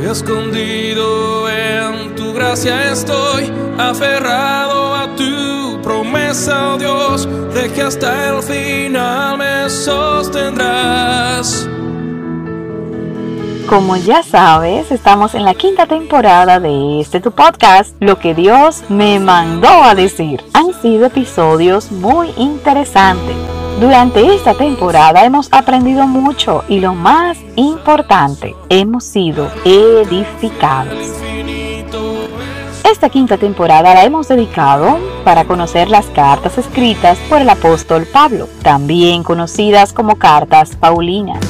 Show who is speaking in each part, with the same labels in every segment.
Speaker 1: Escondido en tu gracia estoy, aferrado a tu promesa, oh Dios, de que hasta el final me sostendrás.
Speaker 2: Como ya sabes, estamos en la quinta temporada de este tu podcast, Lo que Dios me mandó a decir. Han sido episodios muy interesantes. Durante esta temporada hemos aprendido mucho y lo más importante, hemos sido edificados. Esta quinta temporada la hemos dedicado para conocer las cartas escritas por el apóstol Pablo, también conocidas como cartas Paulinas.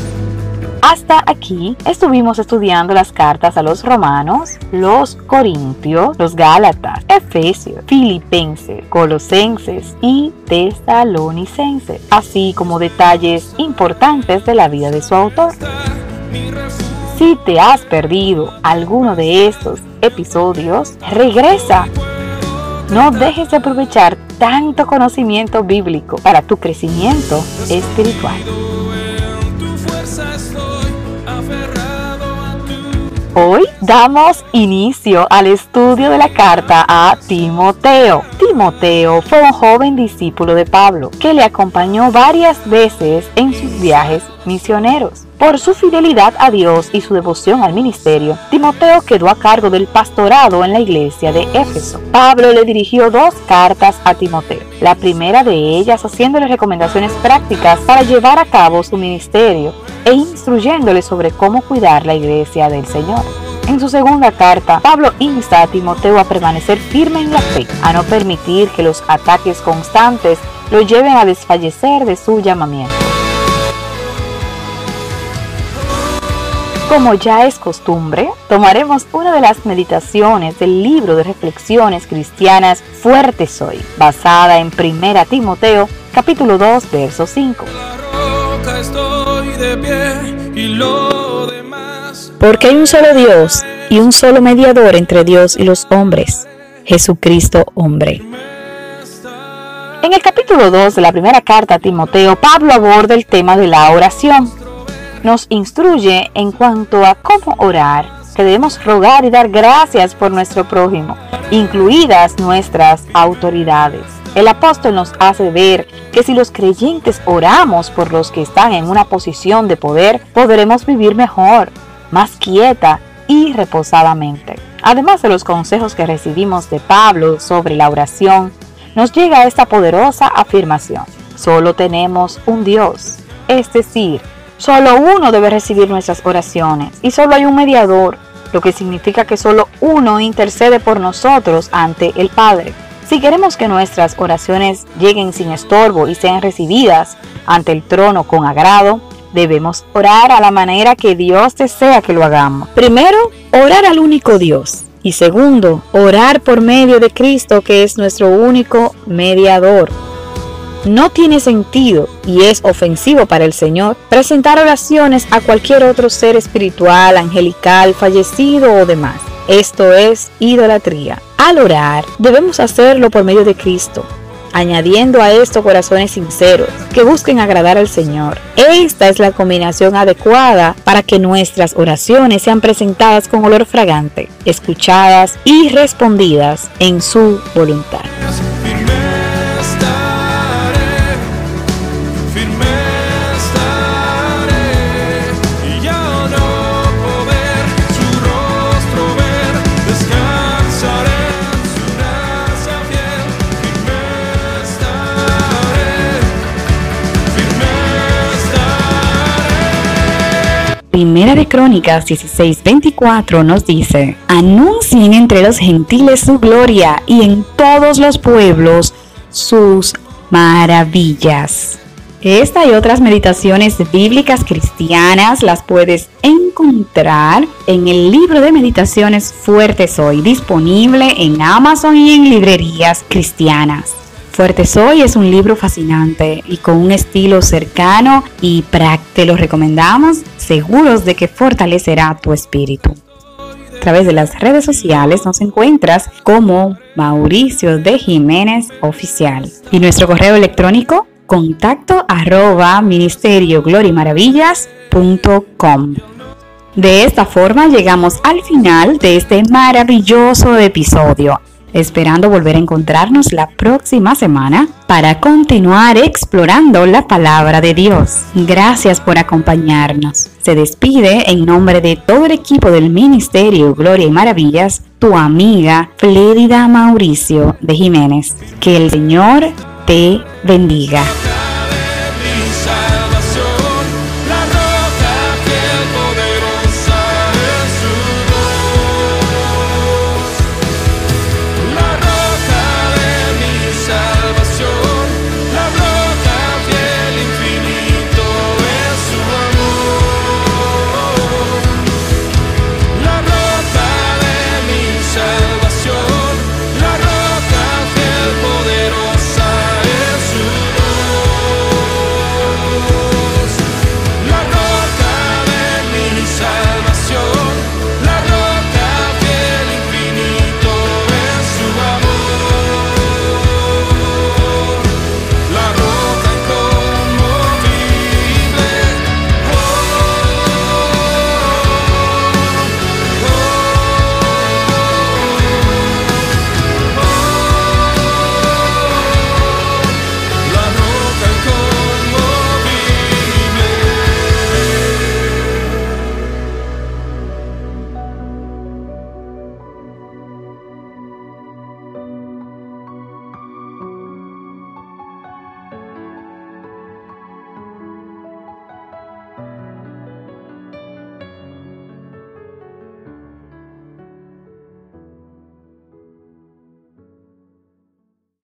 Speaker 2: Hasta aquí estuvimos estudiando las cartas a los romanos, los corintios, los gálatas, efesios, filipenses, colosenses y tesalonicenses, así como detalles importantes de la vida de su autor. Si te has perdido alguno de estos episodios, regresa. No dejes de aprovechar tanto conocimiento bíblico para tu crecimiento espiritual. Hoy damos inicio al estudio de la carta a Timoteo. Timoteo fue un joven discípulo de Pablo que le acompañó varias veces en sus viajes misioneros. Por su fidelidad a Dios y su devoción al ministerio, Timoteo quedó a cargo del pastorado en la iglesia de Éfeso. Pablo le dirigió dos cartas a Timoteo, la primera de ellas haciéndole recomendaciones prácticas para llevar a cabo su ministerio e instruyéndole sobre cómo cuidar la iglesia del Señor. En su segunda carta, Pablo insta a Timoteo a permanecer firme en la fe, a no permitir que los ataques constantes lo lleven a desfallecer de su llamamiento. Como ya es costumbre, tomaremos una de las meditaciones del libro de reflexiones cristianas Fuerte Soy, basada en 1 Timoteo capítulo 2, verso 5. Porque hay un solo Dios y un solo mediador entre Dios y los hombres, Jesucristo hombre. En el capítulo 2 de la primera carta a Timoteo, Pablo aborda el tema de la oración nos instruye en cuanto a cómo orar, que debemos rogar y dar gracias por nuestro prójimo, incluidas nuestras autoridades. El apóstol nos hace ver que si los creyentes oramos por los que están en una posición de poder, podremos vivir mejor, más quieta y reposadamente. Además de los consejos que recibimos de Pablo sobre la oración, nos llega esta poderosa afirmación. Solo tenemos un Dios, es decir, Solo uno debe recibir nuestras oraciones y solo hay un mediador, lo que significa que solo uno intercede por nosotros ante el Padre. Si queremos que nuestras oraciones lleguen sin estorbo y sean recibidas ante el trono con agrado, debemos orar a la manera que Dios desea que lo hagamos. Primero, orar al único Dios. Y segundo, orar por medio de Cristo que es nuestro único mediador. No tiene sentido y es ofensivo para el Señor presentar oraciones a cualquier otro ser espiritual, angelical, fallecido o demás. Esto es idolatría. Al orar, debemos hacerlo por medio de Cristo, añadiendo a esto corazones sinceros que busquen agradar al Señor. Esta es la combinación adecuada para que nuestras oraciones sean presentadas con olor fragante, escuchadas y respondidas en su voluntad. Primera de Crónicas 16:24 nos dice, anuncien entre los gentiles su gloria y en todos los pueblos sus maravillas. Esta y otras meditaciones bíblicas cristianas las puedes encontrar en el libro de meditaciones Fuerte Soy, disponible en Amazon y en librerías cristianas. Fuerte Soy es un libro fascinante y con un estilo cercano y práctico. Te lo recomendamos, seguros de que fortalecerá tu espíritu. A través de las redes sociales nos encuentras como Mauricio de Jiménez Oficial y nuestro correo electrónico contacto arroba ministerio De esta forma llegamos al final de este maravilloso episodio, esperando volver a encontrarnos la próxima semana para continuar explorando la palabra de Dios. Gracias por acompañarnos. Se despide en nombre de todo el equipo del Ministerio Gloria y Maravillas, tu amiga Flédida Mauricio de Jiménez. Que el Señor te bendiga.